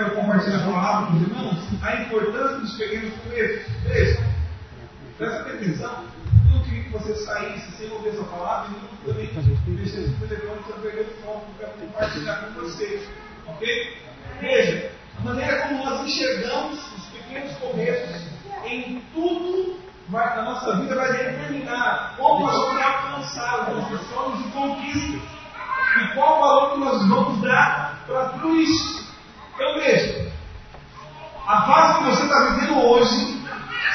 quero compartilhar a palavra com os irmãos, a importância dos pequenos começos. Presta atenção. Eu não queria que você saísse sem ouvir essa palavra e não também mexesse no telefone para perder o foco quero compartilhar com vocês. Ok? Veja, a maneira como nós enxergamos os pequenos começos em tudo na nossa vida vai determinar nós vamos alcançar os nossos sonhos e conquistas e qual o valor que nós vamos dar para tudo isso. Então veja, a fase que você está vivendo hoje,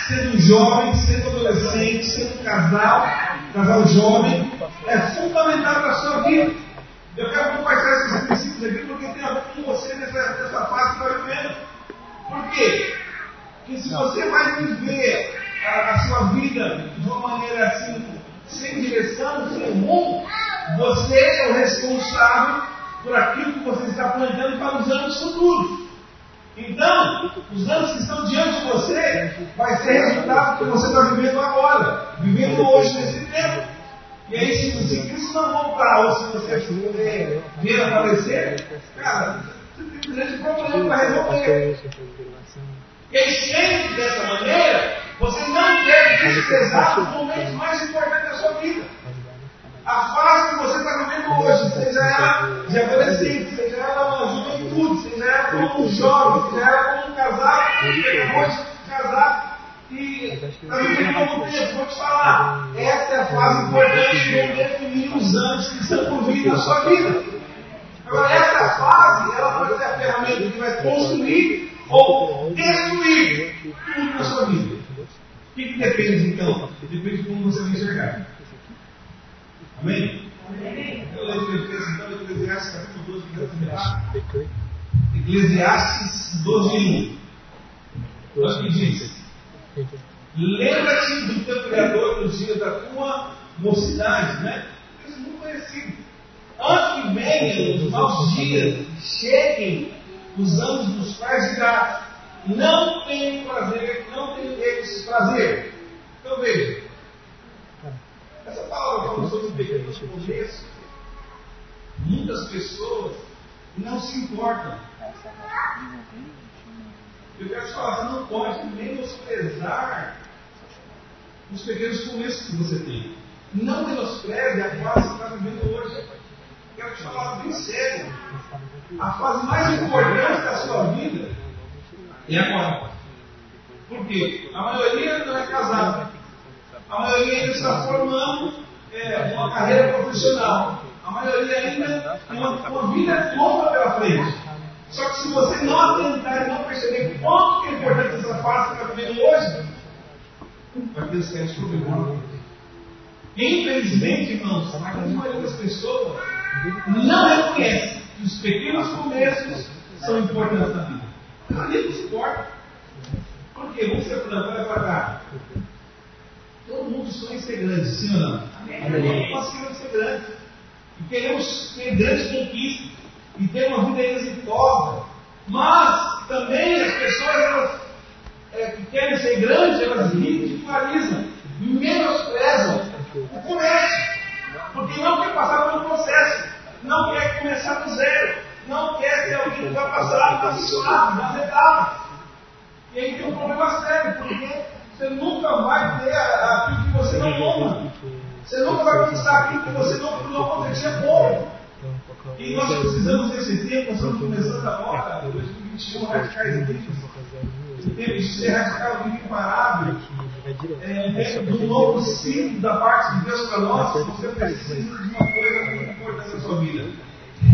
sendo jovem, sendo adolescente, sendo casal, casal jovem, é fundamental para a sua vida. Eu quero compartilhar esses princípios aqui porque tem a ver com você nessa, nessa fase que está vivendo. Por quê? Porque se você vai viver a, a sua vida de uma maneira assim, sem direção, sem rumo, você é o responsável por aquilo que você está planejando para os anos futuros. Então, os anos que estão diante de você vai ser resultado do que você está vivendo agora, vivendo hoje nesse tempo. E aí, se, se Cristo não voltar, ou se você puder vir a falecer, cara, você tem um grande problema para resolver. E aí, sempre dessa maneira, você não deve desprezar os momentos mais importantes da sua vida. A fase que você está vivendo hoje, seja ela de adolescente, seja ela uma juventude, seja ela como um jovem, seja ela como um casado, que acabou de casar e está vivendo pouco tempo, vou te falar. Essa é a fase importante de definir os anos que estão por vir na sua vida. Agora, essa fase, ela pode ser a ferramenta que vai construir ou destruir tudo na sua vida. O que, que depende então? Depende de como você vai enxergar. Amém? Amém. Eu leio então Eclesiastes capítulo 12, Eclesiastes 12, 1. Olha o que diz. Lembra-te do teu Criador nos dias da tua mocidade, né? Isso é muito conhecido. Antes que venham os maus dias, cheguem os anos dos quais dirá, não tenho prazer, não tenho deles prazer. Então veja, essa palavra fala sobre pequenos começo. Muitas pessoas não se importam. Eu quero te falar, você não pode menosprezar os pequenos começos que você tem. Não menospreze a fase que está vivendo hoje. Quero te falar bem sério. A fase mais importante da sua vida é agora. Por quê? A maioria não é casada. A maioria ainda está formando é, uma carreira profissional. A maioria ainda tem uma, uma vida longa pela frente. Só que se você não atentar e não perceber quanto é importante essa fase que está vivendo hoje, vai ter sérios problemas. Infelizmente, irmãos, a maioria das pessoas não reconhece que os pequenos começos são importantes na vida. Se importa. Por quê? Vamos ser olha para cá. Todo mundo sonha em ser grande, sim ou não? Amém. Nós queremos ser grandes. E queremos ter grandes conquistas. E ter uma vida exitosa. Mas também as pessoas elas, é, que querem ser grandes, elas ridicularizam, menosprezam o comércio. Porque não quer passar pelo processo. Não quer começar do zero. Não quer ser alguém que vai passar nas nas etapas. E aí tem um problema sério, porque você nunca vai ter aquilo que você não toma. Você nunca vai conquistar aquilo que você não, não pôr. E nós precisamos desse tempo, nós estamos começando agora, 2021, radicais. O tempo de ser radical e imparável. É, do novo ciclo da parte de Deus para nós, você precisa de uma coisa muito importante na sua vida: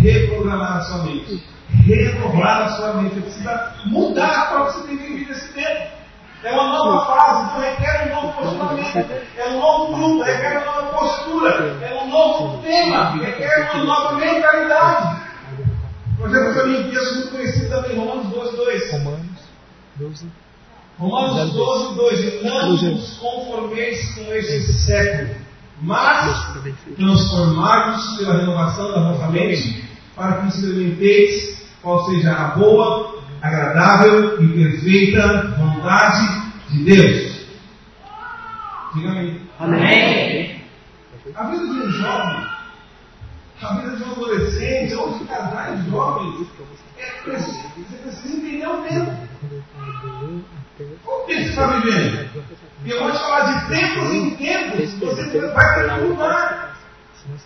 reprogramar a sua mente, renovar a sua mente. Você precisa mudar para você tem vivido esse tempo. É uma nova fase, então requer um novo posicionamento, é um novo grupo, requer uma nova postura, é um novo tema, requer uma nova mentalidade. Por exemplo, para mim, texto muito conhecido também, Romanos 12, 2. Romanos 12. Romanos 12, 2. Não nos conformeis com este século, mas transformados pela renovação da vossa mente, para que experimenteis qual seja a boa, agradável e perfeita vontade de Deus. Diga amém. Amém. A vida de um jovem, a vida de um adolescente, ou de casais jovens, é preciso, você precisa entender o tempo. Qual tempo você está vivendo? E eu vou te falar de tempos em tempos, você vai ter que mudar.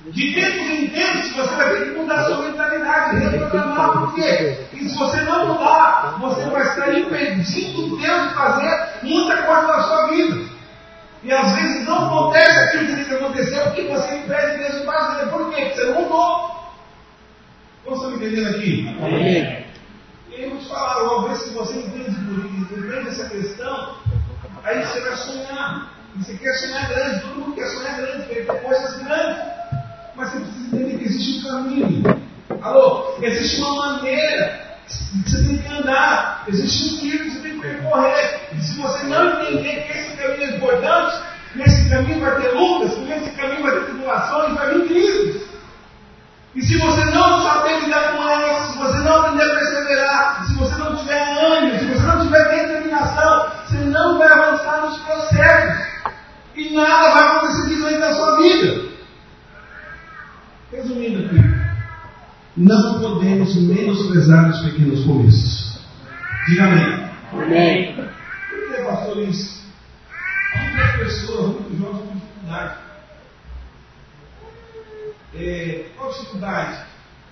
De tempos em tempos, você vai ter que mudar sua mentalidade, reprogramar. Por quê? E se você não mudar, você vai estar impedindo Deus de fazer muita coisa na sua vida. E às vezes não acontece aquilo que tem que acontecer porque você impede Deus de fazer. Por quê? Porque você não mudou. Como estão me entendendo aqui? Amém. E eu vou te falar, uma vez que você entende, entende essa questão, aí você vai sonhar. E você quer sonhar grande, todo mundo quer sonhar grande, quer ter coisas grandes. Mas você precisa entender que existe um caminho. Alô? Existe uma maneira que você tem que andar. Existe um tiro que você tem que percorrer. E se você não entender que esse caminho é importante, nesse caminho vai ter lutas, nesse caminho vai ter tribulações, vai vir crises. E se você não saber lidar com elas, se você não aprender a perseverar, se você não tiver ânimo, se você não tiver determinação, você não vai avançar nos processos. E nada vai acontecer diferente na sua vida. Resumindo aqui, não podemos menosprezar os pequenos começos. Diga amém. Amém. Por que, pastor, isso? Muitas pessoas, muitos jovens com dificuldade. É, qual dificuldade?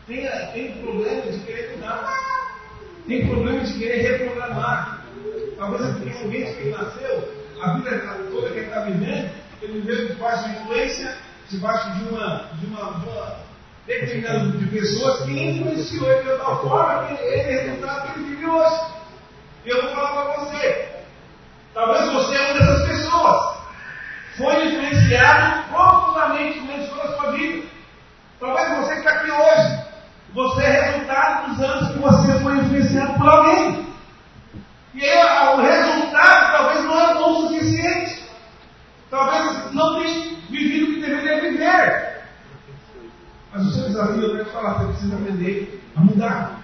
Tem, tem problema de querer mudar. Tem problema de querer reprogramar. Talvez aquele ambiente que ele nasceu, a vida toda que ele está vivendo, ele viveu debaixo de influência, debaixo de uma, de uma, de uma grupo de pessoas que influenciou ele de tal forma que ele é resultado que ele vive hoje. E eu vou falar para você. Talvez você é uma dessas pessoas. Foi influenciado profundamente, influenciou a sua vida. Talvez você que está aqui hoje, você é resultado dos anos que você foi influenciado por alguém. E aí, o resultado talvez não é bom o suficiente. Talvez não tenha vivido o que deveria viver. Mas o seu desafio, eu quero te falar, você precisa aprender a mudar.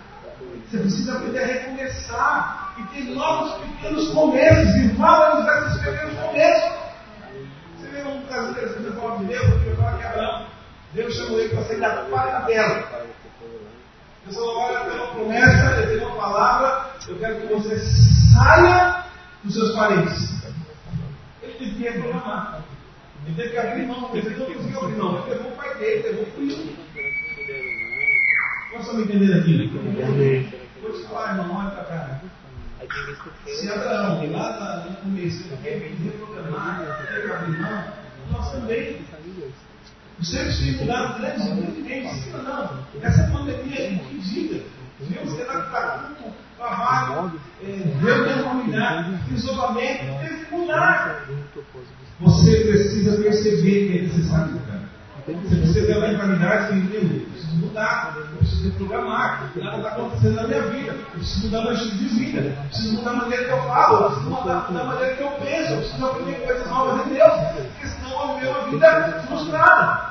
Você precisa aprender a recomeçar e ter novos pequenos começos e valorizar esses pequenos começos. Você vê um interessante na palavra de Deus, eu falar que Abraão, Deus chamou ele para sair da quarentela. Deus falou, olha, eu tenho uma promessa, eu tenho uma palavra, eu quero que você saia dos seus parentes. Ele teve que Ele teve que abrir mão, ele não conseguiu abrir mão, ele levou o pai dele, levou o filho. Nós estamos entendendo aqui? Vou te falar, irmão, olha para cá. Se Abraão, lá no começo, teve que reprogramar, teve que abrir mão, nós também. Os seres têm mudado grandemente. Sim não? Essa pandemia é impedida. Deus será que está com trabalho, é, Deus tem comunidade, isolamento, tem que mudar. Você precisa perceber que é necessário mudar. Você ter a mentalidade que eu preciso mudar, eu preciso reprogramar, nada está acontecendo na minha vida, eu preciso mudar meu estilo de vida, eu preciso mudar a maneira que eu falo, eu preciso mudar, a maneira que eu penso, eu preciso aprender coisas novas em Deus, porque senão eu vou viver uma vida frustrada.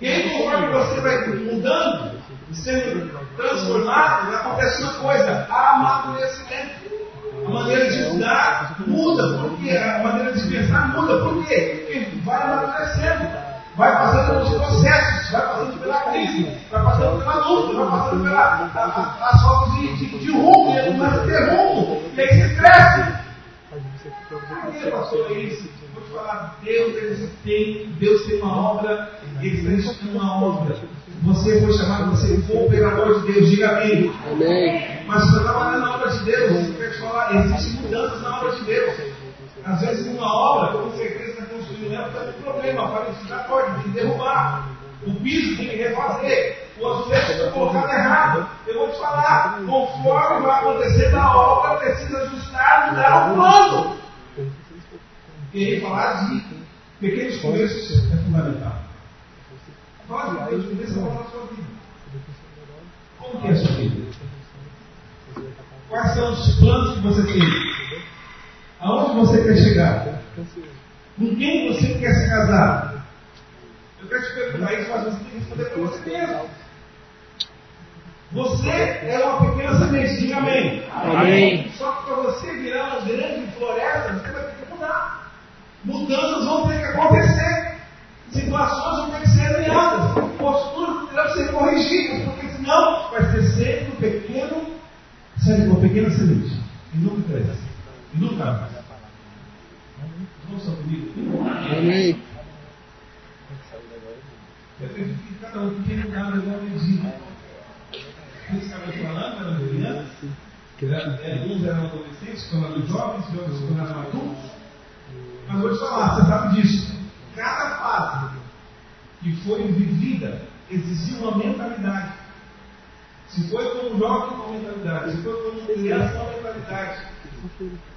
E aí, conforme você vai mudando, sendo transformado, acontece uma coisa: amadurecimento. A maneira de estudar muda, porque a maneira de pensar muda? Porque vai amadurecendo, vai passando pelos processos, vai passando pela crise, vai passando pela luta, vai passando pelas faltas de, de, de rumo, ele começa a ter rumo, e aí você cresce. Que, pastor, é isso? Vou te falar, Deus ele tem, Deus tem uma obra, ele está uma obra. Você foi chamado para ser um operador de Deus, diga amém. Amém. Mas você está trabalhando na obra de Deus, eu quero te falar, existem mudanças na obra de Deus. Às vezes uma obra, com certeza está construindo ela, está com problema, a parede já pode, tem que derrubar. O piso tem que refazer. O azulejo foi colocado errado. Eu vou te falar, conforme vai acontecer na obra, precisa ajustar, mudar o plano. E falar de pequenos começos é fundamental. Começos é falar da sua vida. Como que é a sua vida? Quais são os planos que você tem? Aonde você quer chegar? Com quem você quer se casar? Eu quero te perguntar isso, mas você tem que responder para você mesmo. Você é uma pequena semente, diga amém. Amém. Só que para você virar uma grande floresta, você vai ter que mudar. Mudanças vão ter que acontecer. Situações vão ter que corrigidas, porque senão vai ser sempre um pequeno, sério, uma pequena semente. E nunca cresce. E nunca mais. Vamos só comigo. Amém. Eu acredito que cada um tem um lugar igual a medida. Eles estavam falando, eram crianças, era- é, uns eram adolescentes, tornaram jovens, outros tornaram adultos. Mas vou te falar, você sabe disso. Cada fase que foi vivida exigiu uma mentalidade. Se foi como jovem, uma mentalidade. Se foi como criança, uma mentalidade.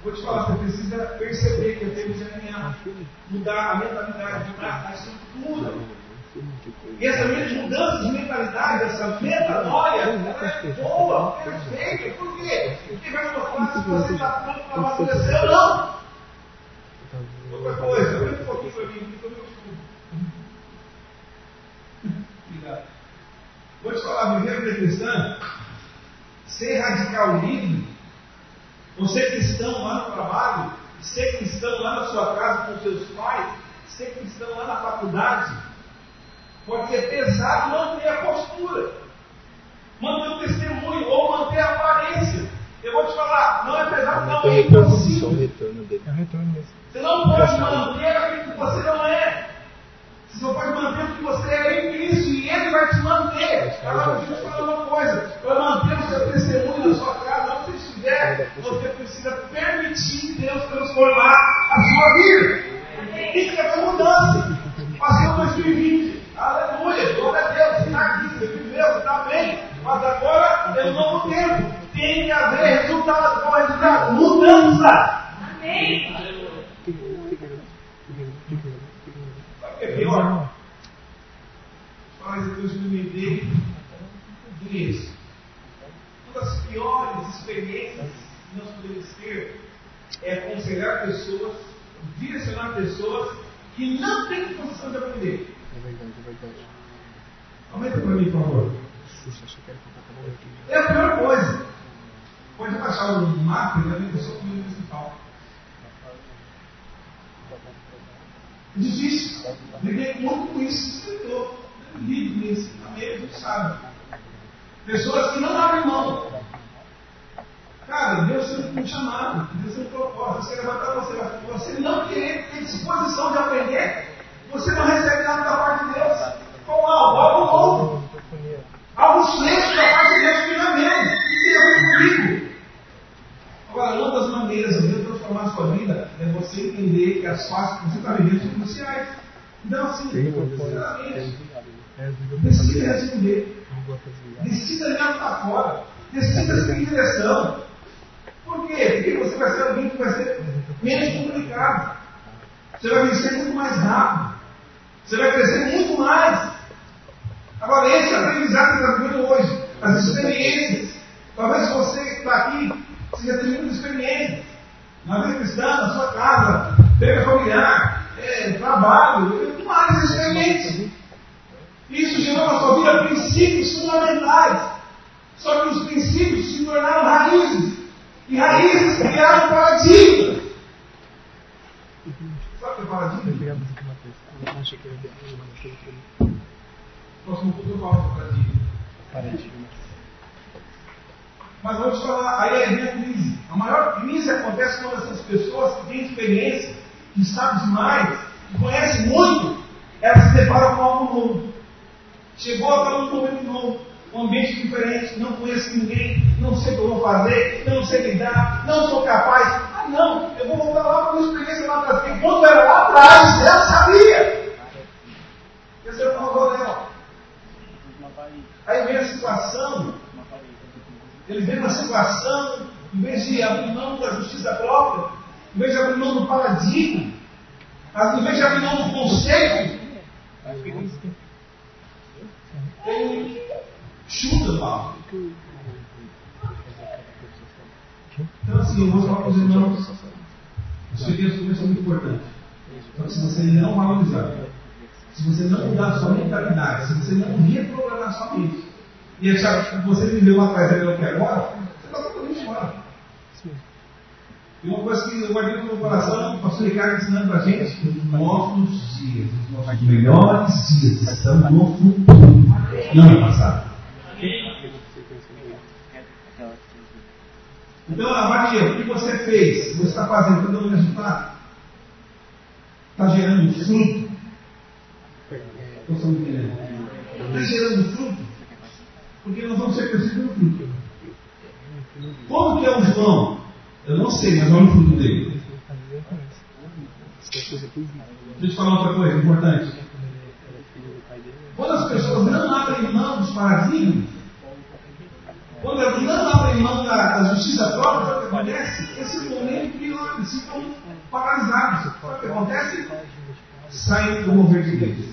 Vou te falar, você precisa perceber que é tempo de alinhar, mudar a mentalidade, mudar a estrutura. E essa mudança de mentalidade, essa metanoia, ela é boa, perfeita. Por quê? Porque vai mostrar se você está pronto para amadurecer ou não. Outra coisa, vem um pouquinho para mim, aqui, como eu estudo. Obrigado. Vou te falar, viver a vida cristã, ser radical livre, ou ser cristão lá no trabalho, ser cristão lá na sua casa com seus pais, ser cristão lá na faculdade, pode ser pesado manter a postura, manter o testemunho ou manter a aparência. Eu vou te falar, não é pesado, não, é o impossível. retorno dele. É o retorno mesmo. Você não pode manter precisa permitir Deus transformar a sua vida. Isso é uma mudança. Passou 2020, aleluia, glória a Deus, você está aqui, você viveu, você está bem, mas agora é um novo tempo. Tem que haver resultado. Qual é o resultado? Mudança. Sabe o que é pior? Faz a Deus me vender isso. Uma das piores experiências que nós podemos ter é aconselhar pessoas, direcionar pessoas que não têm disposição de aprender. É verdade, é verdade. Aumenta para mim, por favor. Xuxa, achei que era pra falar aqui. É a pior coisa. Pode baixar um mapa e ver a pessoa comigo principal. É difícil. Lidei muito com isso, escritor. Lido com isso, também a gente sabe. Pessoas que não abrem mão. Cara, Deus sempre tem um chamado, Deus sempre propósito. Você levantar você, você não querer ter disposição de aprender, você não recebe nada da parte de Deus. Com algo, algo novo. Microfonia. Algo excelente da parte de Deus que não é mesmo. E tem a ver comigo. Agora, uma das maneiras de Deus transformar a sua vida é você entender que as fases que você está vivendo são cruciais. Então, assim, sinceramente, É, desligou decida pra responder. Não vou desligar. Para fora. Decida seguir direção. Por quê? Porque você vai ser alguém que vai ser menos complicado. Você vai vencer muito mais rápido. Você vai crescer muito mais. Agora, esse é o aprendizado que está vivendo hoje. As experiências. Talvez você que está aqui, você já muitas experiências. Na vida cristã, na sua casa, pega familiar, é, trabalho, várias experiências. Isso gerou na sua vida princípios fundamentais. Só que os princípios se tornaram raízes. E raízes criaram paradigmas. Sabe o que é paradigma? Próximo pouco eu falo paradigma. paradigma. Mas te falar, aí é a crise. A maior crise acontece quando essas pessoas que têm experiência, que sabem demais, que conhecem muito, elas se deparam com algo novo. Chegou a um momento novo, um ambiente diferente, não conheço ninguém, não sei o que eu vou fazer, não sei lidar, não sou capaz. Ah não, eu vou voltar lá para minha experiência lá atrás. Porque quando era lá atrás, ela sabia. Esse é o Rodanel. Aí vem a situação ele vê uma situação, em vez de abrir mão da justiça própria, em vez de abrir mão do paradigma, em vez de abrir mão do conceito, ele chuta Paulo. Então, assim, eu vou falar para os irmãos, os pequenos começos são muito importantes. Só que se você não valorizar, se você não mudar a sua mentalidade, se você não reprogramar a sua mente, e achar que você viveu lá atrás e não quer agora, você está totalmente fora. E uma coisa que eu guardei no meu coração, o pastor Ricardo ensinando para a gente, os nossos dias, os nossos melhores dias estão no futuro, não no passado. Então, Maria, o que você fez? Você está fazendo, está dando resultado? Está gerando fruto? Estamos entendendo? Está gerando fruto? Porque nós vamos ser crescidos pelo fruto. Como que é o João? Eu não sei, mas olha o fruto dele. Deixa eu te falar outra coisa importante. Quando as pessoas não abrem mão dos paradigmas, quando elas não abrem mão da, da justiça própria, o que acontece? Esse é momento que eles ficam paralisados. O que acontece? Saem do mover de Deus.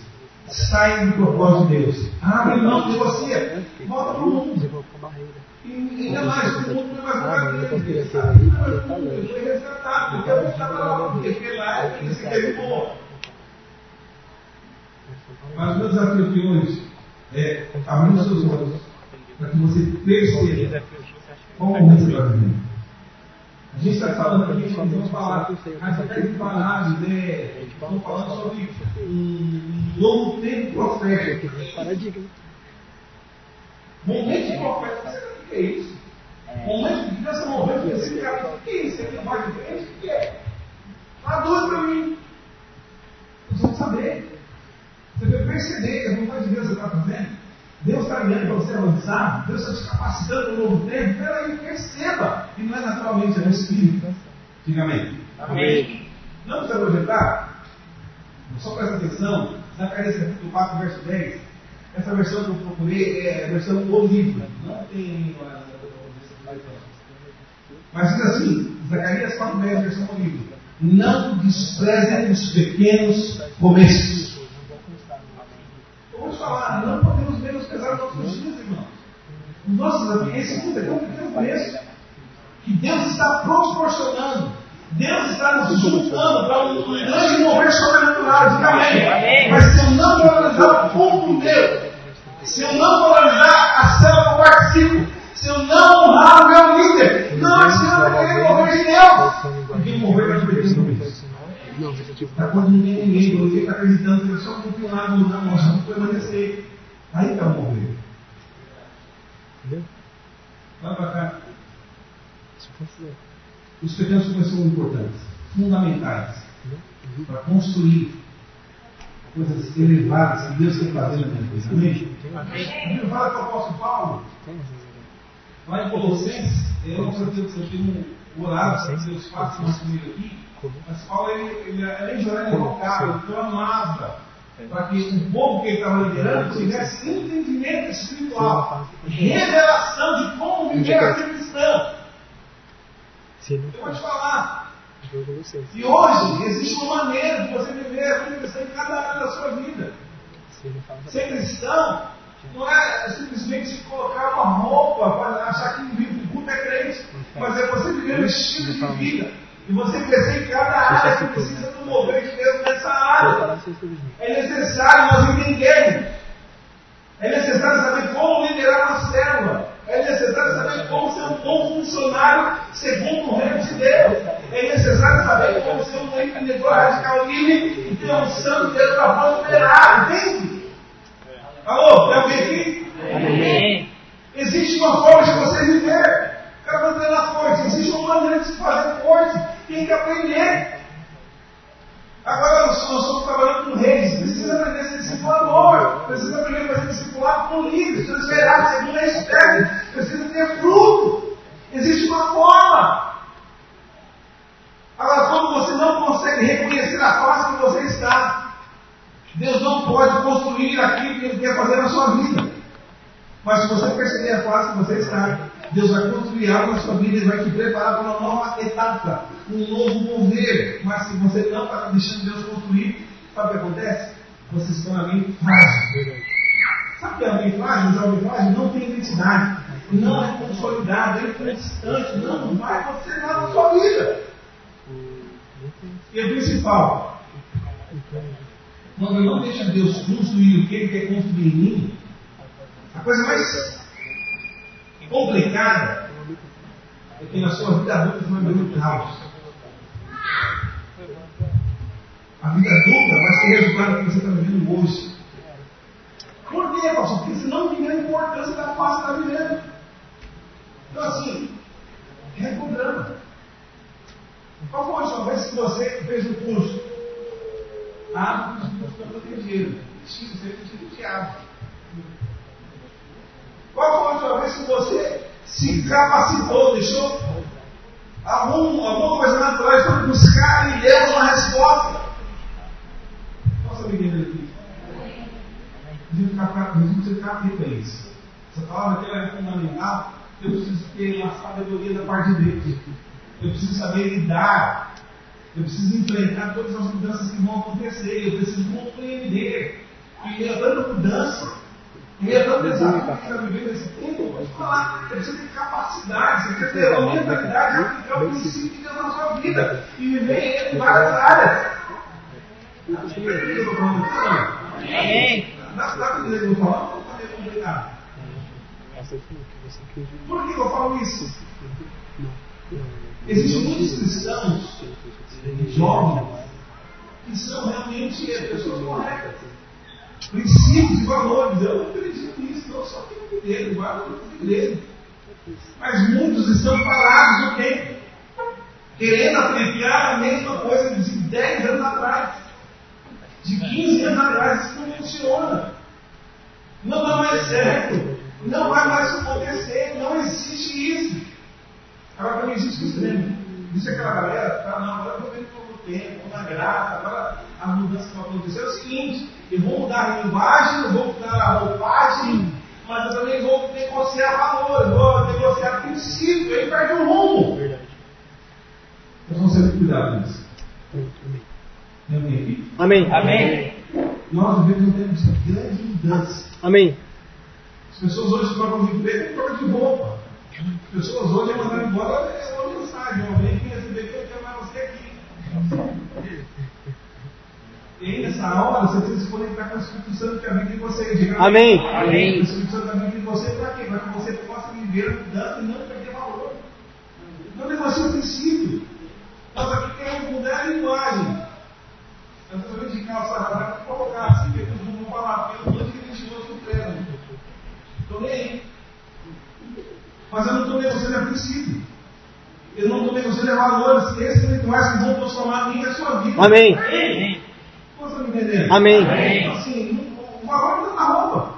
Saem do propósito de Deus. Abre mão, negocia. Volta para o mundo. E ainda mais, o mundo não vai ficar grande. Ele sabe que não é mundo, ele foi resgatado. Porque eu vou ficar para lá, porque lá ele se boa. Mas o meu desafio aqui hoje é abrir os seus olhos para que você perceba qual momento você está vivendo. A gente está falando aqui, vamos falar, mas até de parar de ideia, estamos falando sobre um novo tempo profético. Momento profético, o que é isso? Momento de Deus movendo, esse cara, o que é isso? Vai de frente, o que é? Traduz para mim. Nós vamos saber. Você vai perceber que a vontade de Deus está fazendo. Deus está guiando para você avançar. Deus está te capacitando um novo tempo. Peraí, perceba. E não é naturalmente, é no Espírito. Diga amém. Amém. Não precisa projetar. Só presta atenção. Zacarias capítulo 4, verso 10. Essa versão que eu procurei é a versão do livro. Não tem Mas diz assim, Zacarias 4, 10, versão do livro. Não desprezem os pequenos começos. Te falar, não podemos menosprezar os nossos dias, irmãos. Os nossos esse mundo é tão pequeno começo. Que Deus está proporcionando. Deus está nos juntando para um grande mover sobrenatural. Diga amém. Mas se eu não valorizar o povo Deus, se eu não valorizar a célula que eu participo, se eu não honrar o meu líder, não adianta querer mover de Deus. Porque mover vai depender do Deus. Está quando ninguém tem ninguém, você está acreditando que ele só continuar não, nós vamos permanecer. Aí está o mover. Entendeu? Vai para cá. Os pequenos começos são importantes, fundamentais, para construir coisas elevadas que Deus quer fazer na minha vida. Amém? A Bíblia fala que o apóstolo Paulo, lá em Colossenses, eu não sei se eu tenho um orado para Deus faça mais comigo aqui, mas Paulo, ele, ele, além de orar, ele rogava, ele clamava para que o povo que ele estava liderando tivesse entendimento espiritual, revelação de como viver a ser cristão. Eu vou te falar. E hoje existe uma maneira de você viver a vida cristã em cada área da sua vida. Ser cristão não é simplesmente colocar uma roupa para achar que vive culto é crente, mas é você viver um estilo de vida. E você crescer em cada área que precisa do Deus nessa área. É necessário nós entendermos. É necessário saber como liderar uma célula. É necessário saber como ser um bom funcionário segundo o reino de Deus. É necessário saber como ser um empreendedor radical livre e ter um santo Deus para prosperar. Entende? Alô, tem alguém aqui? Amém. Existe uma forma de você viver. Fazer na forte. Existe uma maneira de se fazer forte. Tem que aprender. Agora nós estamos trabalhando com reis. Precisa aprender a ser discipulador. Precisa aprender a fazer discipulado com líderes. Precisa esperar segundo a espécie. Precisa ter fruto. Existe uma forma. Agora, quando você não consegue reconhecer a face que você está, Deus não pode construir aquilo que Ele quer fazer na sua vida. Mas se você perceber a face que você está, Deus vai construir algo na sua vida e vai te preparar para uma nova etapa, um novo mover. Mas se você não está deixando Deus construir, sabe o que acontece? Você se torna alguém frágil. Sabe o que é alguém frágil? Mas alguém frágil não tem identidade, não é consolidado, é inconstante, não vai acontecer nada na sua vida. E o principal, quando eu não deixo Deus construir o que Ele quer construir em mim, a coisa mais complicada é que na sua vida adulta vai viver um caos. A vida adulta vai ser resultado do que você está vivendo hoje. Por quê, pastor? Porque você não entendeu a importância da face que está vivendo. Então, assim, é que você fez o curso? Ah, o curso para proteger. Mentira, você é pedido do diabo. Qual foi a última vez que você se capacitou, deixou algum, alguma coisa natural para buscar em Deus uma resposta? Posso me entender aqui? Jesus precisa ficar atento a isso. Essa palavra aqui é fundamental. Eu preciso ter uma sabedoria da parte de Deus. Eu preciso saber lidar. Eu preciso enfrentar todas as mudanças que vão acontecer. Eu preciso compreender. E tanta mudança, tanto desafio que está vivendo nesse tempo, eu te falar, eu preciso ter capacidade, você precisa ter a mentalidade de aplicar o princípio de Deus na sua vida e viver ele em várias áreas. Amém. Dá para entender o que eu estou falando? Ou meio complicado? Por que eu falo isso? Existem muitos cristãos jovens que são realmente pessoas corretas. Princípios e valores. Eu não acredito nisso, não. Só tenho que dele, guardo no igreja. Mas muitos estão parados no tempo, querendo aplicar a mesma coisa de 10 anos atrás, de 15 anos atrás. Isso não funciona. Não dá mais certo. Não vai mais acontecer. Não existe isso. Agora também existe o extremo. Existe aquela galera que fala, não, agora eu vou ver um novo tempo, na graça, agora a mudança que vai acontecer é o seguinte, eu vou mudar a linguagem, eu vou mudar a roupagem, mas eu também vou negociar valor, eu vou negociar princípio, aí perde o rumo. Verdade. Nós vamos ter que cuidar disso. Amém. Amém. Nós vivemos um tempo de grande mudança. Amém. As pessoas hoje trocam de emprego e trocam de roupa. As pessoas hoje é mandar embora é uma mensagem. Alguém que receber que eu quero mais você aqui. E aí, nessa hora, você precisa se conectar com o Espírito Santo que habita em você. Diga Amém. Amém. O Espírito Santo habita em você para quê? Para que você possa viver a mudança e não perder valor. Não negocie o princípio. Nós aqui queremos mudar a linguagem. Eu vendo de calça rasgada para colocar assim, porque não vou falar, porque eu não estou religioso no treino. Estou nem aí. Mas eu não estou negociando a princípio. Eu não estou negociando a valores espirituais que vão transformar a minha e a sua vida. Amém. Amém. Você está me entendendo? Amém. Então, assim, o valor não está na roupa.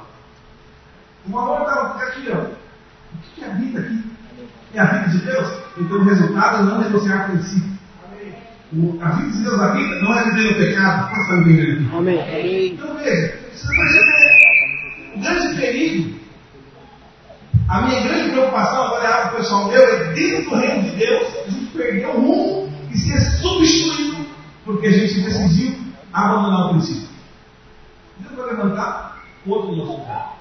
O valor está aqui, ó. O que, que habita aqui? É a vida de Deus? Então o resultado é não negociar princípio. O, a vida de Deus habita não é viver no pecado. Você está me entendendo? Amém. Então veja, você percebe o grande perigo. A minha grande preocupação, agora é algo pessoal meu, é dentro do reino de Deus, a gente perder o rumo e ser substituído porque a gente decidiu abandonar o princípio. Deus vai levantar outro no nosso lugar.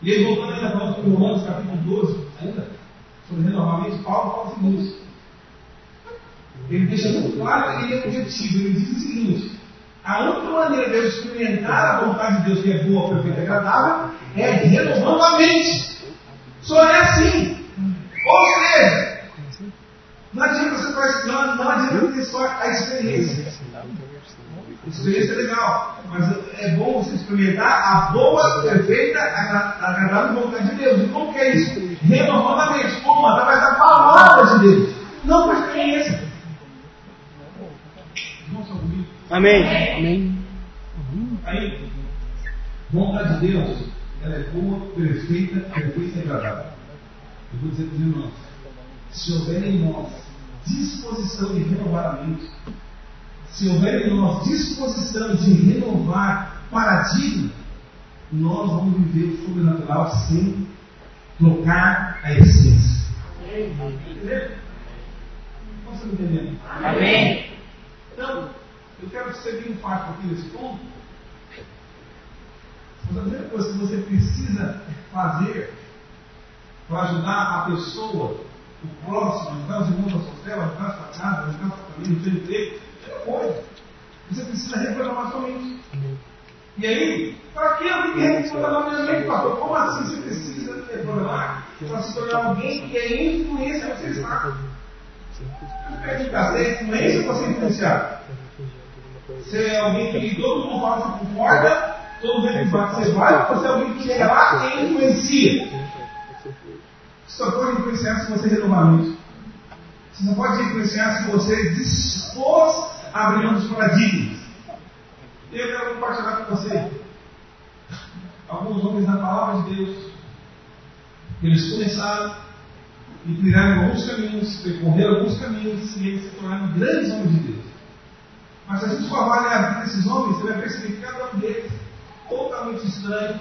E aí, voltando ainda para o Romanos capítulo 12, ainda, sobre renovamento, Paulo fala o seguinte. Ele deixa muito claro que ele é objetivo. Ele diz o seguinte: a única maneira de eu experimentar a vontade de Deus, que é boa, perfeita e agradável, é renovando a mente. Só é assim. Ou seja, não adianta você fazer, não, não adianta ter só a experiência. A experiência é legal, mas é bom você experimentar a boa, perfeita, agra- agradável vontade de Deus. E como que é isso? Renovando a mente. Como? Através da palavra de Deus. Não com a experiência. Irmãos, estão? Amém. Amém. Aí, vontade de Deus, ela é boa, perfeita, perfeita e agradável. Eu vou dizer para os irmãos: se houver em nós disposição de renovar a mente, se houver em nós disposição de renovar paradigma, nós vamos viver o sobrenatural sem trocar a essência. Entendeu? Você está entendendo? Amém. Então, eu quero seguir um fato aqui nesse ponto. Mas a primeira coisa que você precisa fazer para ajudar a pessoa, o próximo, ajudar os irmãos da sua cela, ajudar a sua casa, ajudar a sua família, o seu emprego, primeira coisa, você precisa reprogramar sua mente. E aí, para que eu tenho que reprogramar minha mente, pastor? Como assim você precisa reprogramar para se tornar alguém que é influência estado? Você quer ficar sem influência ou você influenciar? Você é alguém que todo mundo fala que concorda, todo mundo que fala que você vai, você é alguém que chega lá e influencia? Só pode influenciar se você renovar. Se Você não pode influenciar se você dispôs a abrir mão dos paradigmas. Eu quero compartilhar com você alguns homens da palavra de Deus. Eles começaram e trilharam alguns caminhos, percorreram alguns caminhos e eles se tornaram grandes homens de Deus. Mas se a gente for avaliar a vida desses homens, você vai perceber que cada um deles totalmente estranhos,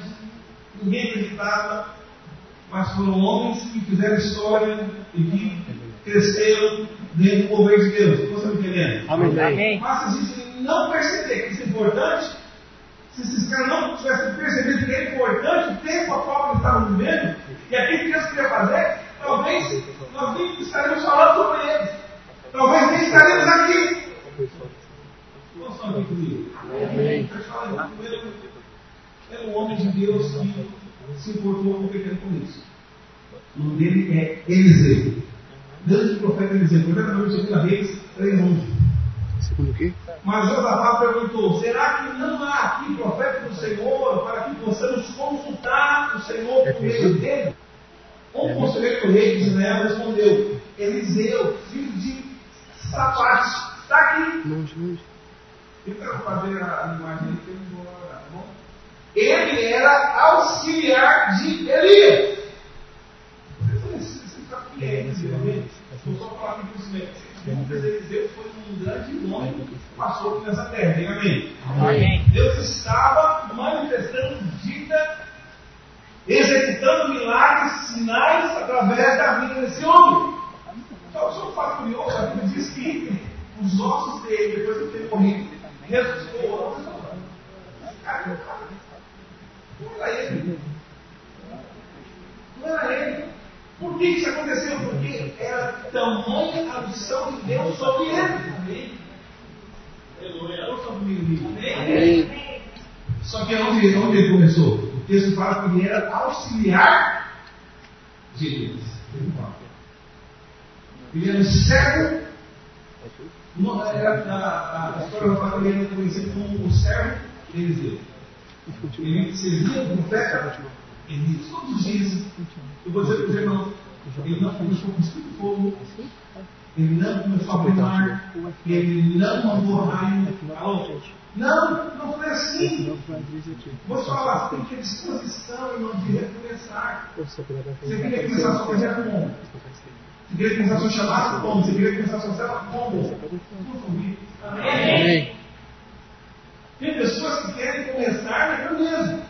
ninguém acreditava, mas foram homens que fizeram história e que cresceram dentro do governo de Deus. Você está me entendendo? Amém. Mas se a gente não perceber que isso é importante, se esses caras não tivessem percebido que é importante, o tempo a qual eles estavam vivendo, e aquilo que Deus queria fazer, talvez nós nem estaríamos falando sobre eles. Talvez nem estaríamos aqui. Não são aqui comigo. Amém. É um homem de Deus que se importou com o pequeno começo. O nome dele é Eliseu. Grande profeta Eliseu. Profeta número 2 Reis 3.11. Segundo o quê? Mas Josafá perguntou: Será que não há aqui profeta do Senhor para que possamos consultar o Senhor por meio dele? Um conselheiro do rei de Israel respondeu: Eliseu, filho de Safate, está aqui. Longe, longe. Eu quero fazer a não vou olhar, tá bom? Ele era auxiliar de Elias. Você é Eliseu? Vou só falar aqui por cima. Lucas Eliseu foi um grande nome que passou aqui nessa terra. Diga amém. Amém. Deus estava manifestando vida, executando milagres, sinais através da vida desse homem. Só, só um fato curioso, a Bíblia diz que os ossos dele, depois de ter morrido, Cara, Não era ele. Não era ele. Por que isso aconteceu? Porque era tamanha a missão de Deus sobre ele. Amém? Aleluia. Amém? Só que onde, onde ele começou? O texto fala que ele era auxiliar de Deus. Ele era um servo. Não, era, a, a história que ele era conhecido como o servo de Eliseu. Ele servia como profeta. Ele disse todos os dias. Eu vou dizer para os irmãos: ele não começou com espírito fogo. Ele não começou a queimar. Ele não mandou raio. Não, não foi assim. Vou falar, você tem que ter disposição, irmão, de recomeçar. Você queria começar a sua carreira como? Você queria começar a sua chamada como? Você queria começar a sua célula como? Não comigo. Amém. Tem pessoas que querem começar naquilo mesmo.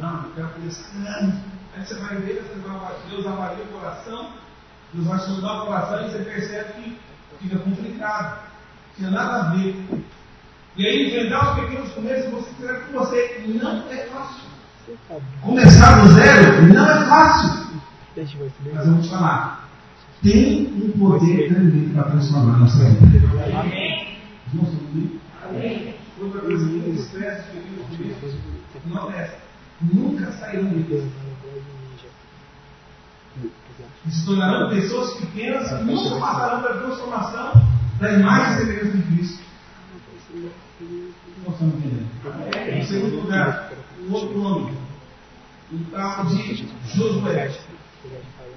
Não, eu quero começar. Não. Aí você vai ver, você vai, Deus avalia o coração, Deus vai sondar o coração e você percebe que fica complicado. Tinha nada a ver. E aí, enfrentar os pequenos começos, você será com você. Não é fácil. Começar do zero não é fácil. Eu. Mas eu vou te falar. Tem um poder tremendo para transformar a nossa vida. Amém. Irmãos comigo? Amém. Outra coisa que os estresse, pequenos começos, não é. Nunca sairão deles. Se tornarão pessoas pequenas que nunca passarão pela transformação da imagem e semelhança de Cristo. Nós estamos entendendo. Em segundo lugar, um outro nome. O tal de Josué.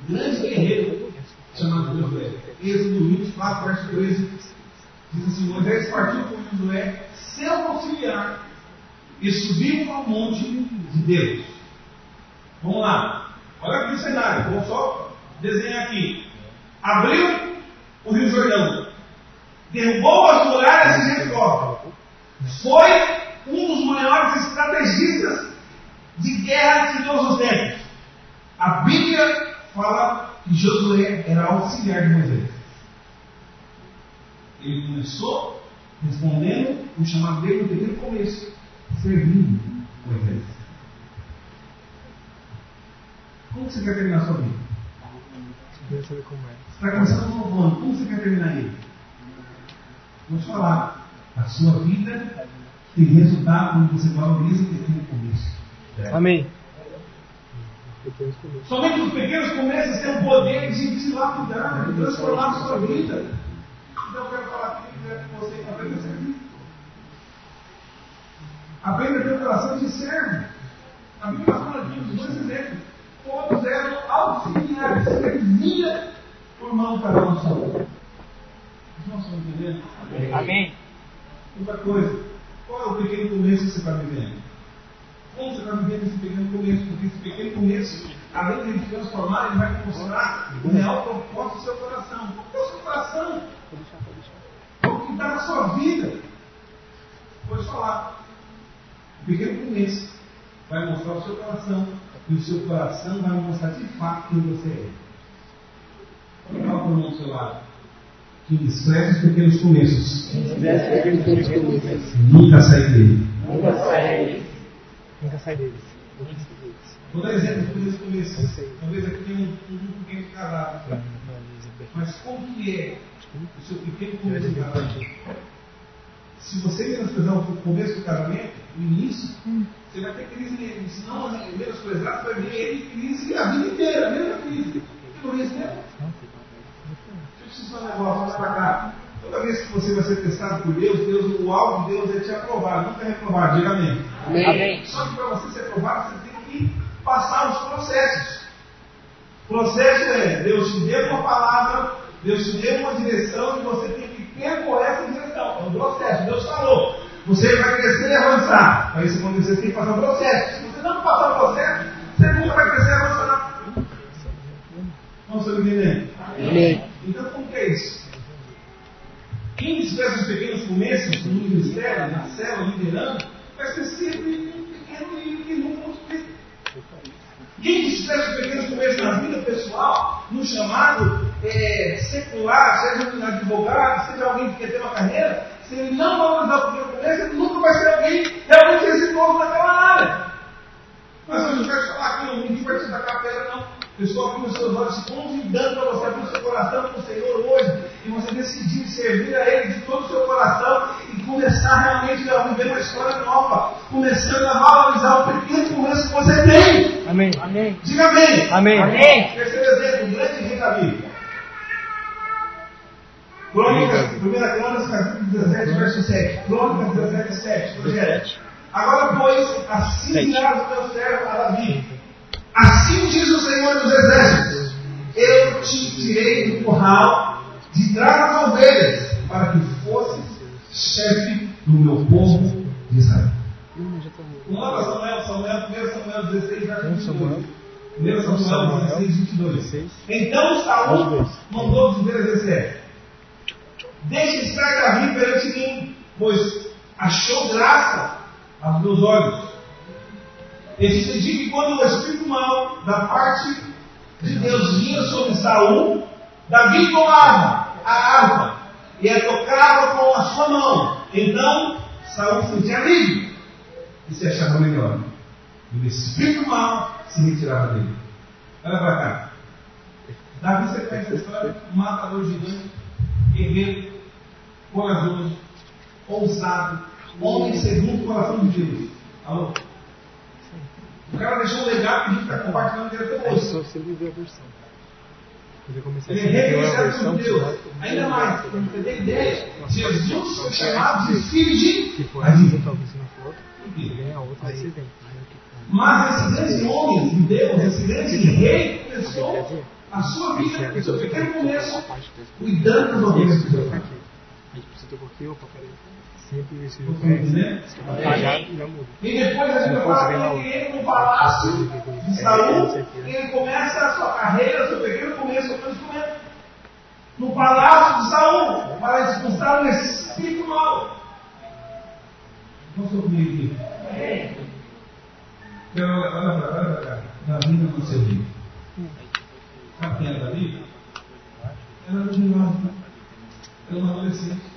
Grande guerreiro chamado Josué. Êxodo 24, verso 13. Diz assim: Moisés partiu com Josué, seu auxiliar, e subiu ao monte de Deus. Vamos lá. Olha aqui o cenário. Vou só desenhar aqui. Abriu o Rio Jordão. Derrubou as muralhas de Jericó. Foi um dos maiores estrategistas de guerra de todos os tempos. A Bíblia fala que Josué era auxiliar de Moisés. Ele começou respondendo o chamado dele no pequeno começo, servindo Moisés. Como você quer terminar a sua vida? Queria saber como é. Você está começando um novo ano, como você quer terminar ele? Vou te falar, a sua vida tem resultado quando você valoriza o pequeno começo. Amém. Somente os pequenos começos têm o poder de te lapidar, de transformar a sua vida. Então eu quero falar aqui com você que aprenda a servir. Aprenda a ter o coração de servo. A Bíblia fala aqui os dois exemplos. Todos eram auxiliares, servia formando cada um seu. Os irmãos estão entendendo? Amém. Outra coisa, qual é o pequeno começo que você está vivendo? Como você está vivendo esse pequeno começo? Porque esse pequeno começo, além de ele transformar, ele vai te mostrar o real propósito do seu coração. Qual é o seu coração? O que está na sua vida? Pode falar. O pequeno começo vai mostrar o seu coração. E o seu coração vai mostrar de fato quem você é. Para o irmão do seu lado. Que despreze os pequenos começos. Nunca sai dele. Nunca sai deles. Nunca sai deles. Vou dar exemplo de pequenos começos. Talvez aqui tenha um, grupo pequeno de casado. Mas como que é o seu pequeno começo de casamento? Se você menosprezar o começo do casamento, o início, você vai ter crise nele. Se não menosprezar, você vai ver ele em crise a vida inteira, a mesma crise. Você não mesmo? Deixa eu te ensinar um negócio, para cá. Toda vez que você vai ser testado por Deus, Deus o alvo de Deus é te aprovar, nunca reprovar, diga amém. Amém. Só que para você ser aprovado, você tem que passar os processos. O processo é, Deus te deu uma palavra, Deus te deu uma direção e você tem que percorrer essa direção. É um processo, Deus falou. Você vai crescer e avançar. Para isso acontecer, você tem que passar um processo. Se você não passar o processo, você nunca vai crescer e avançar. Não estou entendendo? Amém. Então, como que é isso? Quem despreza os pequenos começos no ministério, na célula, liderando, vai ser sempre um pequeno e que multiplica. Quem despreza os pequenos começos na vida pessoal, no chamado é, secular, seja um advogado, seja alguém que quer ter uma carreira, se ele não valorizar o pequeno começo, ele nunca vai ser alguém realmente exitoso naquela área. Mas eu não quero falar aqui, não vai te tacar pedra, não. Eu estou nos seus olhos convidando para você abrir o seu coração para o Senhor hoje e você decidir servir a Ele de todo o seu coração e começar realmente a viver uma história nova, começando a valorizar o pequeno começo que você tem. Amém. Amém. Diga amém. Amém. Amém. Terceiro exemplo, o grande rei Davi. Crônicas, 1 Crônicas, capítulo 17, verso 7. Crônicas 17, 7. Projeto. Agora, pois, assim dirás o teu servo a Davi. Assim diz o Senhor dos Exércitos: Eu te tirei do curral de trás das ovelhas, para que chefe do meu povo de Israel. Hum, lá para Samuel, Samuel, 1 Samuel 16, verso Um Samuel. 22. 1 Samuel 16, 22. 16. Então Saul 22. mandou dizer a Jessé: Deixe estar Davi perante mim, pois achou graça aos meus olhos. E decidi que quando o espírito mal da parte de Deus vinha sobre Saul, Davi tomava a arma e a tocava com a sua mão. Então Saul sentia alívio e se achava melhor. E o espírito mal se retirava dele. Olha para cá. Davi, você conhece a história? Matador gigante, guerreiro, corajoso, ousado, homem segundo o coração de Deus. Alô? O cara deixou um legado que a gente está compartilhando até hoje. Ele é versão, por Deus. Ainda mais, você ter ideia, Jesus foi chamado de filho Se de for essa, Davi. talvez se não for, ganha outra. Mas esse grande homem de Deus, esse grande rei, começou a sua vida, o seu pequeno começo, cuidando do seu pai. A gente precisa ter um pouquinho, opa, peraí. Sempre esse já muda. E depois a Bíblia fala que ele entra no palácio de Saul e ele começa a sua carreira, seu pequeno começo, o seu instrumento. No palácio de Saul, para expulsar o espírito mal. Não sou comigo aqui. Quero olha para olha para cá. Davi não nasceu rico. Sabe quem era Davi? Era um jovem. Era um adolescente.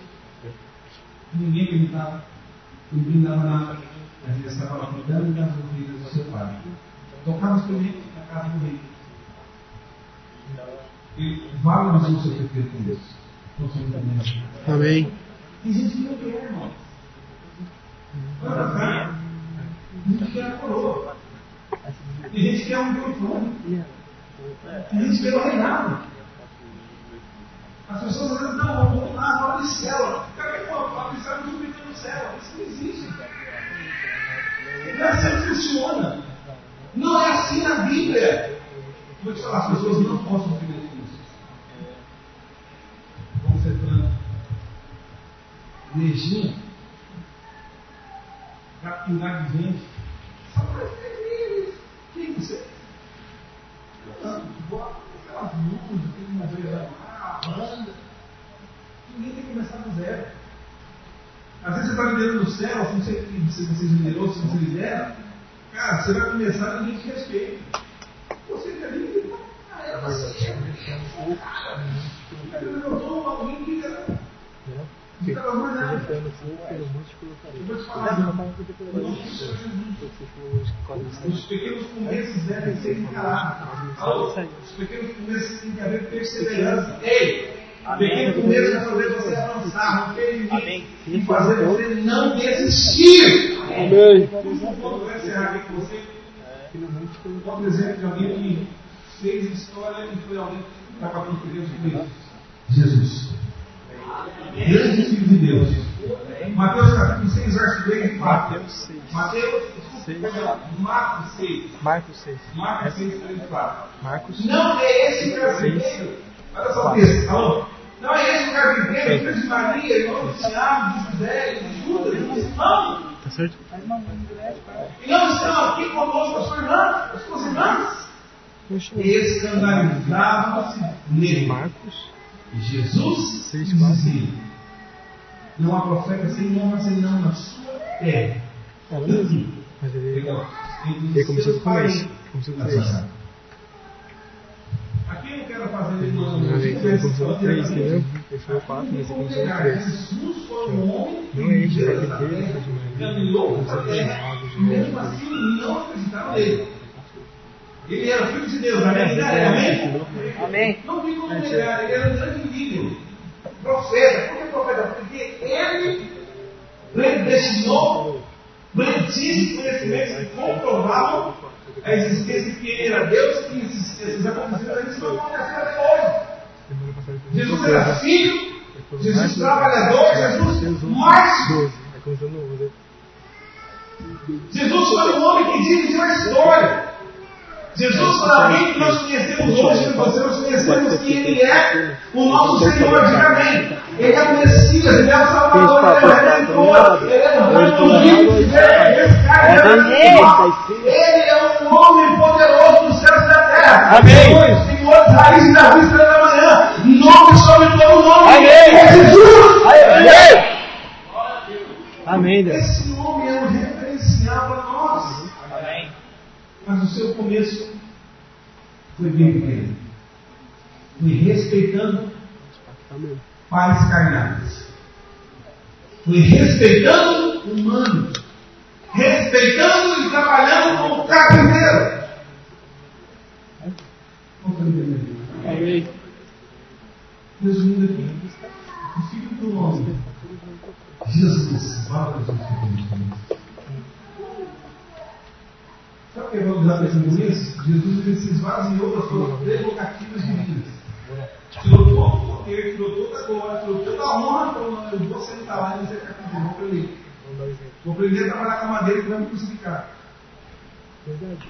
Ninguém perguntava, ninguém dava nada, mas ele estava lá cuidando das ovelhas do seu pai. Tocava instrumento na casa do rei. Ele valorizou o seu pequeno com Deus. Não. Amém. Tem gente que não quer, irmão. Olha pra cá. Tem gente que quer a coroa. Tem gente que quer um microfone. Tem gente que quer o reinado. As pessoas olhando, não, vamos voltar, fala de célula. Cadê que uma palavra de célula, tudo no célula. Tá isso não existe. Não é assim que funciona. Não é assim na Bíblia. Vou te falar, as pessoas não gostam de viver isso. Vamos ser franco. Energia para cuidar de gente. Só para feliz. Quem você? Aquelas músicas, aquele momento. Ninguém tem que começar do zero. Às vezes você está liderando no céu, se você, se você liderou, se você lidera, cara, você vai começar e ninguém te respeita. Você quer vir ah, era assim. Ele levantou alguém Não estava mais nada. Eu vou te falar, os pequenos começos devem ser encarados. Os pequenos começos têm que haver perseverança. Ei! Pequeno começo vai fazer você avançar, não tem e fazer você não desistir. Amém. Vou encerrar aqui com você. Um exemplo de alguém que fez história e foi alguém que trabalhou com Deus com isso. Jesus. Grande filho de Deus. Mateus capítulo 6, verso 3 e 4. Mateus 6. Mateus, Seis. perdão, Marcos 6. Marcos 6. Marcos 6, 3 e 4. Marcos Não é esse o carpinteiro. Olha só o texto, alô? Não é esse o carpinteiro, filho de Maria, irmão de Tiago, de José, de Judas, não. Tá certo? E não estão aqui conosco as suas irmãs, as suas irmãs. Escandalizavam-se nele. Marcos E Jesus Seis, dizia: Não há profeta sem honra senão na sua terra. Ela mesmo. Mas ele, ele começou do começo. Começou do Na 3. sua casa. Aqui eu não quero fazer Ele nenhuma começou no 3, entendeu? Ele foi o 4, mas ele começou no 3. Jesus foi um homem que Não é esse viveu carpinteiro, essa terra, filho de Maria, caminhou começou essa do terra, Tiago, e mesmo assim não acreditaram nele. Ele era filho de Deus, amém? Ele era, amém? Amém. Não tem como negar, ele era um grande líder, profeta. Por que profeta? Porque ele predestinou grandes conhecimentos que comprovavam a existência de que ele era Deus, que esses, esses acontecimentos ainda estão acontecendo até hoje. Jesus era filho, Jesus trabalhador, Jesus 11, mártir. 12. Aí começou no 11. Jesus foi um homem que dirigiu a história. Jesus foi alguém que nós conhecemos hoje, que você nós conhecemos que ele é o nosso Senhor, diga amém. Ele é o Messias, ele é o Salvador, ele é o Redentor, ele é o Reis, esse cara é o Senhor. Ele é um homem poderoso dos céus e da terra. Amém. Senhor, raiz da vista da manhã, nome sobre todo nome. Amém. É Jesus. Amém, Deus. Esse homem é um referencial para nós. Mas o seu começo foi bem pequeno. Foi respeitando pais carnais. Foi respeitando o humano. Respeitando e trabalhando carpinteiro. Estou entendendo. Amém. Resumindo aqui, o filho do homem, Jesus, fala Jesus. Sabe o que é valorizado por isso? Jesus ele se esvaziou das suas prerrogativas divinas. Tirou todo o poder, tirou toda a glória, tirou toda a honra, falou: não, eu vou sentar lá e você carpinteiro, vou aprender. Vamos dar um exemplo. Vou aprender a trabalhar com a madeira que vai me crucificar. Verdade.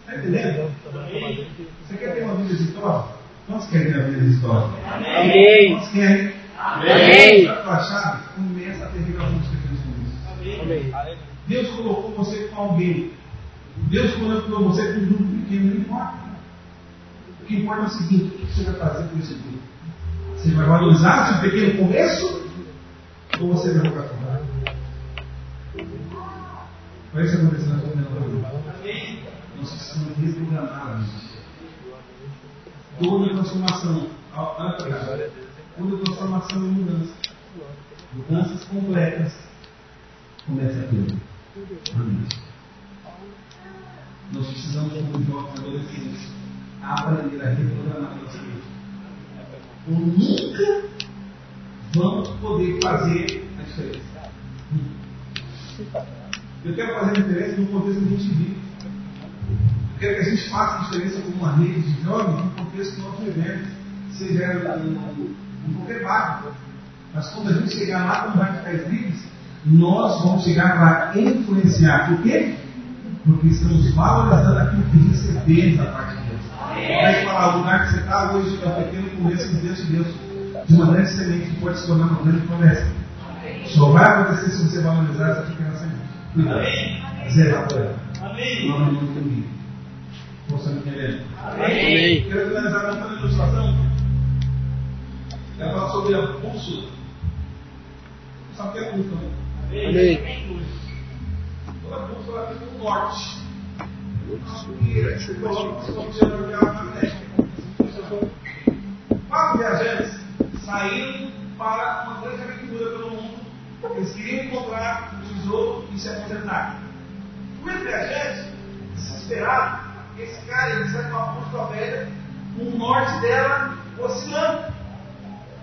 Está entendendo? Então, que- Você quer ter uma vida de história? Quantos querem ter uma vida de história? Amém. Quantos querem? Amém. É a chave? Começa a ter revelação pequenos começos. Amém. Deus colocou você com alguém. Deus colocou você com um grupo pequeno, não importa. O que importa é o seguinte: o que você vai fazer com esse grupo? Você vai valorizar seu pequeno começo? Ou você vai jogar fora? Vai isso acontecer na sua vida. Nós precisamos reprogramar a mente. Toda transformação, olha para cá. Toda transformação é mudança. Mudanças completas começa aqui. Amém. Nós precisamos, como jovens adolescentes, aprender a reprogramar nossa mente. Ou nunca vamos poder fazer a diferença. Eu quero fazer a diferença no contexto que a gente vive. Eu quero que a gente faça a diferença como uma rede de jovens no contexto que nós vivemos. Seja em, qualquer barco. Mas quando a gente chegar lá como radicais livres, nós vamos chegar para influenciar. Por quê? Porque estamos valorizando aquilo que recebemos da parte de Deus. Vai falar, o lugar que você está hoje é um pequeno começo de Deus de Deus. De uma grande semente que pode se tornar uma grande promessa. Só vai acontecer se você valorizar essa pequena semente. Cuidado. Zerar por ela. Amém. Não é muito caminho. Você me entendendo? Amém. Quero finalizar com uma ilustração. Ela fala sobre a bússola. Sabe o que é bússola? né? Amém. Toda bússola tem um norte. Quatro viajantes saíram para uma grande aventura pelo mundo. Eles queriam encontrar o tesouro e se aposentar. O primeiro viajante, desesperado, esse cara ele sai com uma bússola velha, com o norte dela oscilando.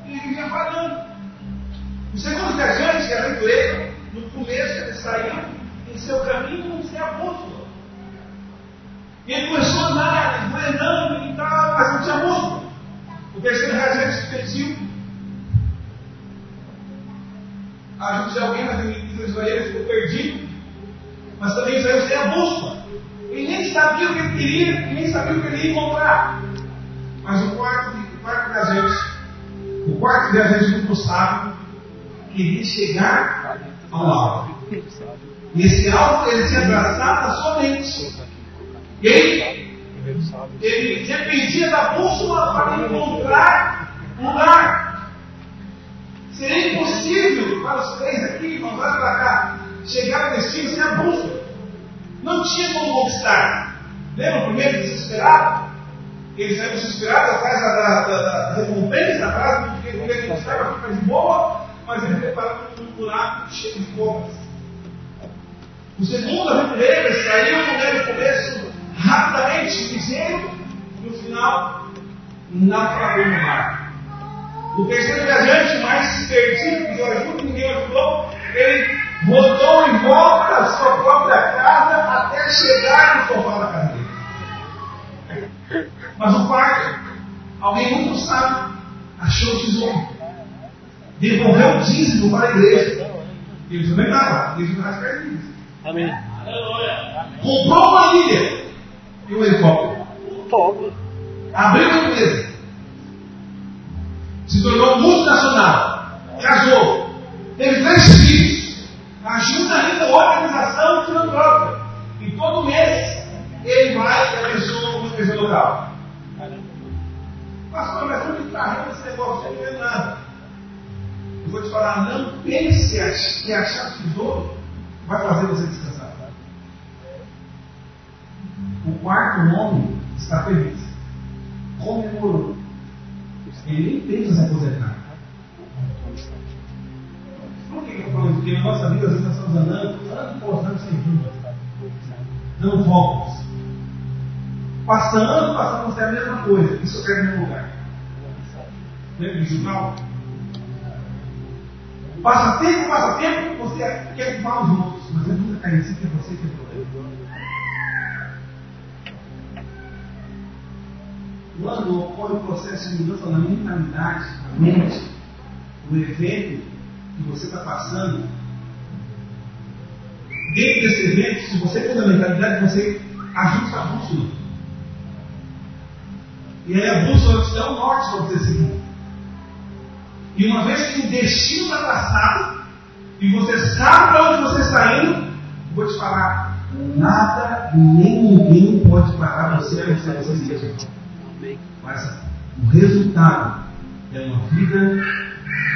E ele vinha falhando. O segundo viajante, que é aventureiro, no começo ele saiu em seu caminho sem a bússola. E ele começou a andar, esmorenando e tal, mas não tinha bússola. O terceiro viajante se pediu. A ajuda de alguém, mas em Israel ficou perdido. Mas também saiu sem a bússola. Ele nem sabia o que ele queria, e nem sabia o que ele ia encontrar. Mas o quarto, o quarto viajante, o quarto viajante do sábio, queria chegar ao alvo. E esse alvo ele tinha traçado na sua mente. E ele, ele dependia da bússola para encontrar um lugar. Seria impossível para os três aqui, vamos lá para cá, chegar ao destino sem a bússola. Não tinha como conquistar. Lembra o primeiro desesperado? Ele saiu desesperado atrás da, da, da, da recompensa, atrás do que ele queria conquistar para ficar de boa, mas ele preparou um buraco cheio de cobras. O segundo aventureiro saiu no começo rapidamente, e no final naufragou no mar. O terceiro viajante, mais perdido, pediu ajuda, ninguém ajudou, ele rodou em volta da sua própria casa até chegar no sofá da casa dele. Mas o quarto, alguém muito sábio, achou o tesouro. Devolveu o dízimo para a igreja. Ele também estava, ele não estava perdido. Amém. Comprou uma ilha e um helicóptero. Top. Abriu uma empresa. Se tornou multinacional. Casou. Teve três filhos. Ajuda ainda a organização filantrópica. E todo mês ele vai e abençoa uma igreja local. Pastor, mas onde está esse negócio? Não é nada. Eu vou te falar, não pense que achar tesouro vai fazer você descansar. O quarto homem está feliz. Comemorou. Ele nem pensa se aposentar. Por que eu falando isso? Porque na nossa vida, às vezes, nós estamos andando, andando por anos sem rumo. Dando voltas. Passando, passando, você é a mesma coisa. Isso quero no lugar. Lembra de Jugal? Passa tempo, passa tempo, você quer culpar os outros, mas ele nunca si que é você que tem problema. Quando ocorre o processo de mudança na mentalidade, na mente, o evento que você está passando, dentro desse evento, se você tem a mentalidade, você ajusta a bússola. E aí a bússola te dá o norte para você seguir. E uma vez que o destino está traçado, e você sabe para onde você está indo, vou te falar, nada e nem ninguém pode parar você a não ser você mesmo. Mas o resultado é uma vida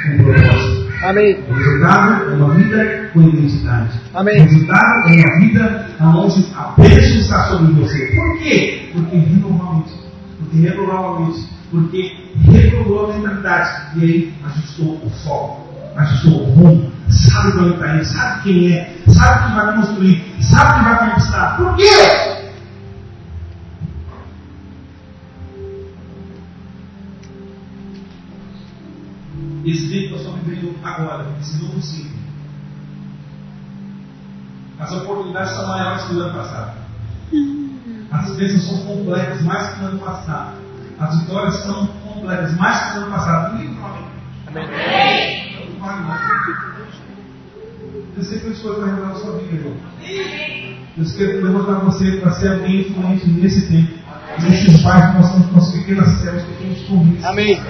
com propósito. Amém. O resultado é uma vida com identidade. Amém. O resultado é uma vida onde a bênção está sobre você. Por quê? Porque renovou a mente. Porque renovou a mente. Porque renovou a mentalidade. E aí ajustou o foco. Ajustou o rumo. Sabe para onde está indo. Sabe quem é. Sabe o que vai construir. Sabe o que vai conquistar. Por quê? Esse tempo que nós estamos vivendo agora, esse novo ciclo. As oportunidades são maiores que o ano passado. As bênçãos são completas mais que o ano passado. As vitórias são completas mais que o ano passado. Ninguém fala amém. Amém. Não vale não. Eu sei que Deus foi para revelar a sua vida, irmão. Deus quer levantar você para ser alguém influente nesse tempo. Nesses bairros que nós temos com as pequenas células, pequenos convites. Amém.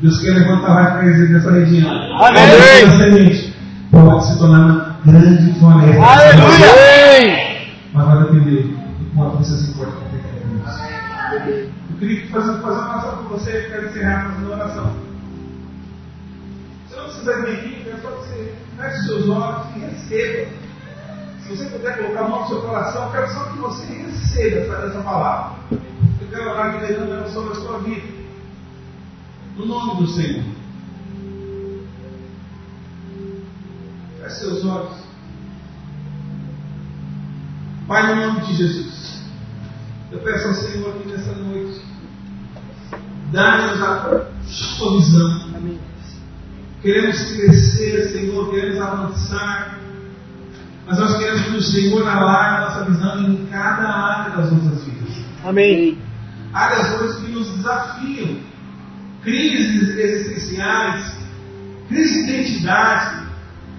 Deus quer levantar mais presença nessa região. Amém. Essa semente pode se tornar uma grande floresta. Aleluia. Mas vai depender do quanto você se importa com Deus. Eu queria fazer, fazer uma oração com você e quero encerrar fazendo uma oração. Você não precisa vir aqui, eu quero só que você feche seus olhos e receba. Se você puder colocar a mão no seu coração, eu quero só que você receba essa, palavra. Eu quero orar liberando sobre a sua vida. No nome do Senhor. Feche seus olhos. Pai, no nome de Jesus, eu peço ao Senhor aqui nessa noite, dá-nos a sua visão. Amém. Queremos crescer, Senhor, queremos avançar, mas nós queremos que o Senhor alargue a nossa visão em cada área das nossas vidas. Amém. Áreas hoje que nos desafiam, crises existenciais, crise de identidade,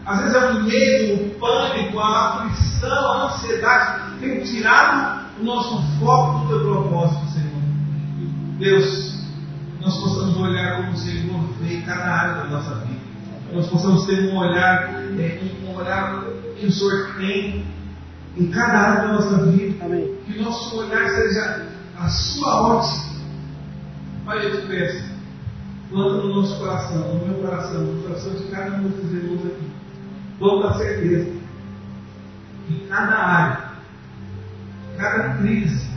às vezes é o medo, o pânico, a aflição, a ansiedade que tem tirado o nosso foco do teu propósito, Senhor. Deus, nós possamos olhar como o Senhor vê em cada área da nossa vida. Nós possamos ter um olhar, é, um olhar que o Senhor tem em cada área da nossa vida. Amém. Que o nosso olhar seja a sua ótica. Pai, eu te peço, planta no nosso coração, no meu coração, no coração de cada um dos irmãos aqui, toda a certeza que cada área, cada crise,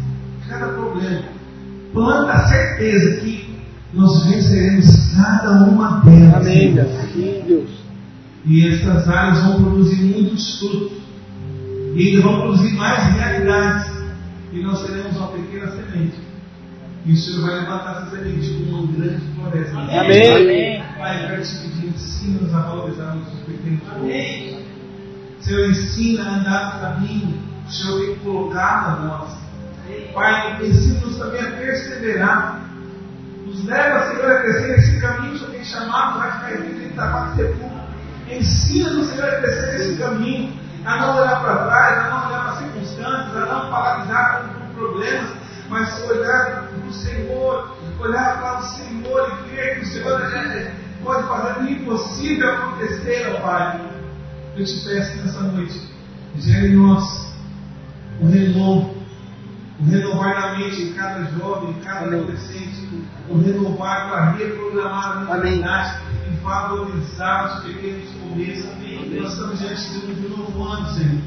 cada problema, planta a certeza que nós venceremos cada uma delas. Amém. Sim, Deus. E essas áreas vão produzir muitos frutos. E ainda vão produzir mais realidades. E nós seremos uma pequena semente. E o Senhor vai levantar essa semente como uma grande floresta. Amém. Pai, eu quero te pedir, ensina-nos a valorizar nossos pequenos frutos. Senhor, ensina a andar no caminho o Senhor tem colocado a nós. Pai, ensina-nos também a perseverar. Nos leva, Senhor, a crescer nesse caminho que o Senhor tem chamado, vai ficar em Itapac Sepulcro. Ensina-nos, Senhor, a crescer nesse caminho, a não olhar para trás, a não olhar para circunstâncias, a não paralisar com problemas, mas olhar para o Senhor, olhar para o Senhor e crer que o Senhor é- pode fazer o impossível acontecer, ó Pai. Eu te peço nessa noite, gere em nós o renovo, o renovar na mente em cada jovem, em cada Amém. adolescente, o renovar para reprogramar a Amém. mentalidade e valorizar os pequenos começos. Nós estamos diante de de um novo ano, Senhor.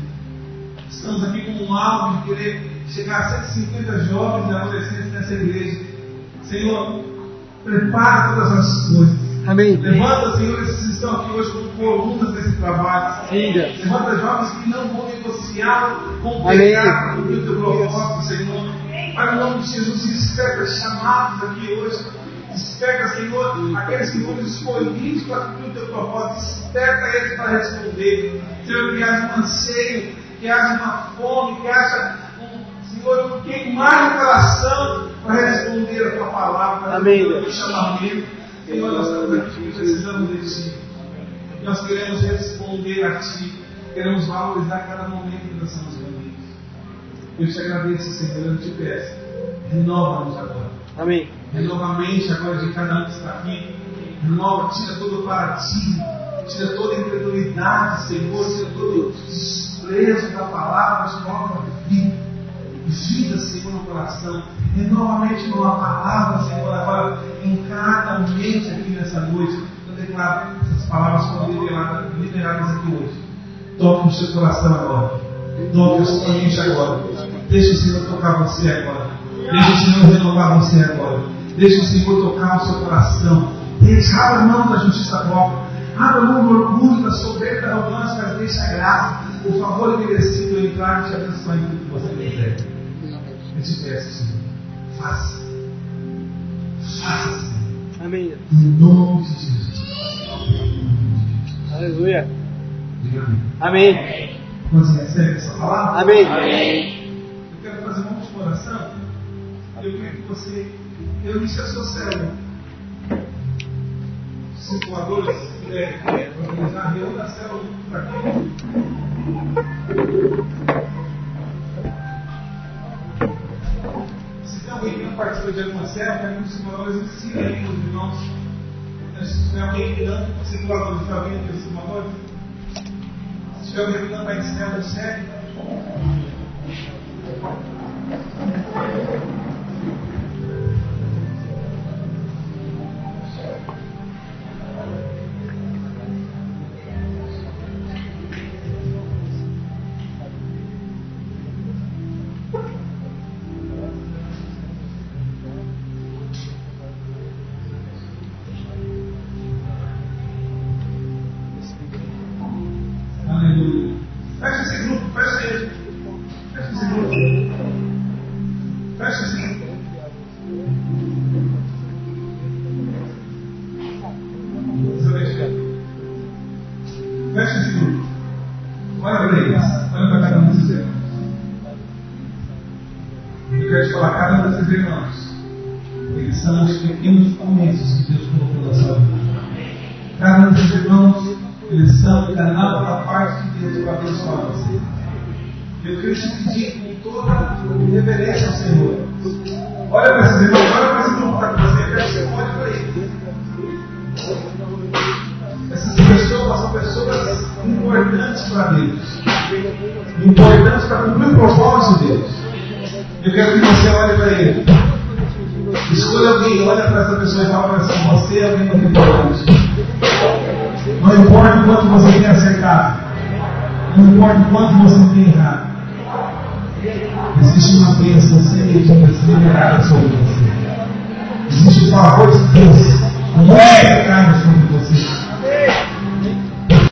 Estamos aqui com um alvo de querer chegar a 150 jovens e adolescentes nessa igreja. Senhor, prepara todas as coisas. Amém. Levanta, Senhor, esses que estão aqui hoje como colunas desse trabalho. Deus. Levanta jovens que não vão negociar com o pecado para cumprir o teu propósito, Senhor. Pai, no nome de Jesus, desperta chamados aqui hoje. Desperta, Senhor, aqueles que foram escolhidos para cumprir o teu propósito. Desperta eles para responder. Senhor, que haja um anseio, que haja uma fome, que haja um, Senhor, queimar no coração para responder a tua palavra, Amém, o teu chamamento. Senhor, nós estamos aqui precisamos de Ti. Nós queremos responder a Ti. Queremos valorizar cada momento que nós estamos reunidos. Eu te agradeço, Senhor, eu te peço. Renova-nos agora. Amém. Renova a mente agora de cada um que está aqui. Renova, tira todo o paradigma. Tira toda a incredulidade, Senhor. Tira todo o desprezo da palavra, mas coloca vida. Vida, Senhor, no coração. Renova a mente numa palavra, Senhor, agora em cada mente aqui nessa noite. Eu declaro essas palavras foram liberadas, liberadas aqui hoje. Toque o seu coração agora. Toque a sua mente agora. Deixa o Senhor tocar você agora. Deixa o Senhor renovar você agora. Deixa o Senhor tocar o seu coração. Deixa, abra mão da justiça própria. Abra mão do orgulho, da soberba, da arrogância, mas deixa a graça, o favor imerecido entrar e te abençoar em tudo que você quiser. Eu te peço, Senhor. Faça. Faça, Senhor. Amém. Em nome de Jesus. Aleluia. Diga amém. Amém. Você recebe essa palavra? Amém. Eu quero fazer uma última oração. Eu quero que você reunisse a sua célula. Se os doadores puderem é, organizar, reúna a célula para aqui. alguém participa de alguma serva, muitos simuladores ensinam aí os irmãos. Se tiver alguém lidando com simuladores, de alguém aqui simuladores? Se tiver alguém lidando para ensinar, serve. Tá É igreja brasileira sobre você. Existe uma voz de Deus. Não